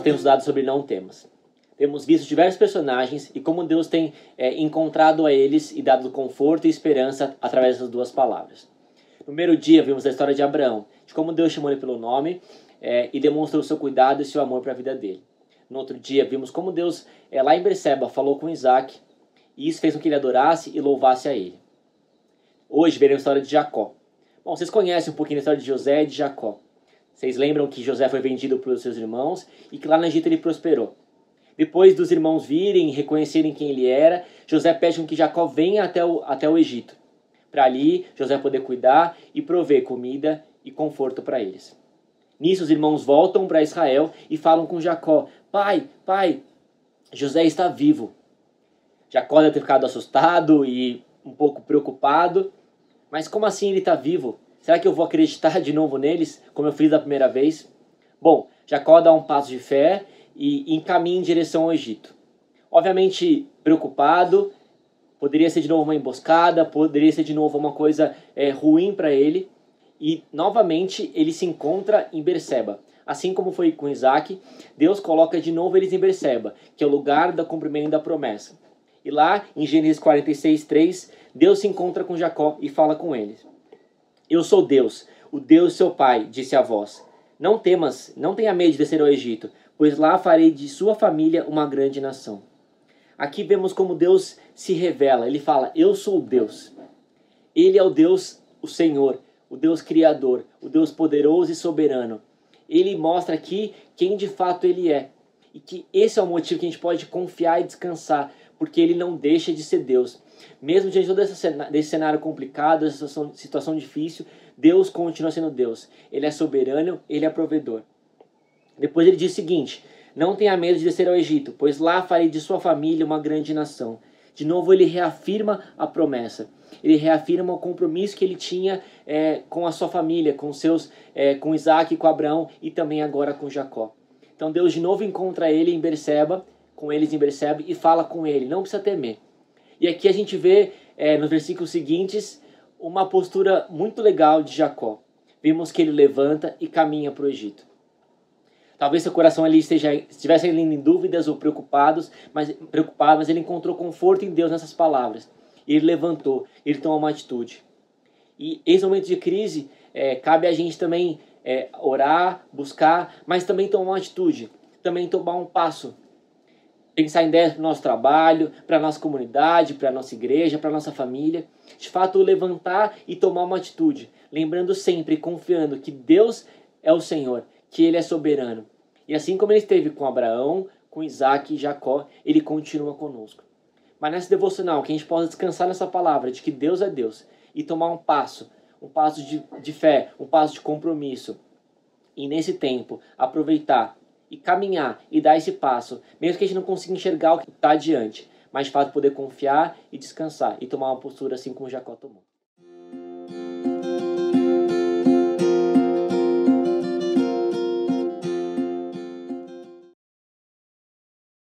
nós temos estudado sobre não temas. Temos visto diversos personagens e como Deus tem é, encontrado a eles e dado conforto e esperança através dessas duas palavras. No primeiro dia, vimos a história de Abraão, de como Deus chamou ele pelo nome é, e demonstrou seu cuidado e seu amor para a vida dele. No outro dia, vimos como Deus, é, lá em Berseba, falou com Isaac e isso fez com que ele adorasse e louvasse a ele. Hoje veremos a história de Jacó. Bom, vocês conhecem um pouquinho da história de José e de Jacó. Vocês lembram que José foi vendido pelos seus irmãos e que lá no Egito ele prosperou. Depois dos irmãos virem e reconhecerem quem ele era, José pede que Jacó venha até o, até o Egito. Para ali, José poder cuidar e prover comida e conforto para eles. Nisso, os irmãos voltam para Israel e falam com Jacó: Pai, pai, José está vivo. Jacó deve ter ficado assustado e um pouco preocupado. Mas como assim ele está vivo? Será que eu vou acreditar de novo neles, como eu fiz da primeira vez? Bom, Jacó dá um passo de fé e encaminha em direção ao Egito. Obviamente preocupado, poderia ser de novo uma emboscada, poderia ser de novo uma coisa é, ruim para ele. E novamente ele se encontra em Berseba. Assim como foi com Isaac, Deus coloca de novo eles em Berseba, que é o lugar do cumprimento da promessa. E lá, em Gênesis 46, 3, Deus se encontra com Jacó e fala com ele. Eu sou Deus, o Deus seu pai, disse a voz. Não temas, não tenha medo de descer ao Egito, pois lá farei de sua família uma grande nação. Aqui vemos como Deus se revela. Ele fala: Eu sou Deus. Ele é o Deus, o Senhor, o Deus Criador, o Deus poderoso e soberano. Ele mostra aqui quem de fato ele é. E que esse é o motivo que a gente pode confiar e descansar, porque ele não deixa de ser Deus. Mesmo diante de todo esse cenário complicado, essa situação, situação difícil, Deus continua sendo Deus. Ele é soberano, ele é provedor. Depois ele diz o seguinte: Não tenha medo de descer ao Egito, pois lá farei de sua família uma grande nação. De novo, ele reafirma a promessa. Ele reafirma o compromisso que ele tinha é, com a sua família, com seus, é, com Isaac com Abraão e também agora com Jacó. Então Deus de novo encontra ele em Berseba com eles em Berseba e fala com ele, não precisa temer. E aqui a gente vê é, nos versículos seguintes uma postura muito legal de Jacó. Vimos que ele levanta e caminha para o Egito. Talvez seu coração ali esteja, estivesse em dúvidas ou preocupados, mas, preocupado, mas ele encontrou conforto em Deus nessas palavras. Ele levantou, ele tomou uma atitude. E esse momento de crise, é, cabe a gente também é, orar, buscar, mas também tomar uma atitude, também tomar um passo pensar em ideias para o nosso trabalho, para a nossa comunidade, para a nossa igreja, para a nossa família. De fato, levantar e tomar uma atitude, lembrando sempre, confiando que Deus é o Senhor, que Ele é soberano. E assim como Ele esteve com Abraão, com Isaac e Jacó, Ele continua conosco. Mas nessa devocional, que a gente possa descansar nessa palavra de que Deus é Deus e tomar um passo, um passo de, de fé, um passo de compromisso. E nesse tempo, aproveitar e caminhar e dar esse passo, mesmo que a gente não consiga enxergar o que está adiante, mas de fato poder confiar e descansar e tomar uma postura assim como Jacó tomou.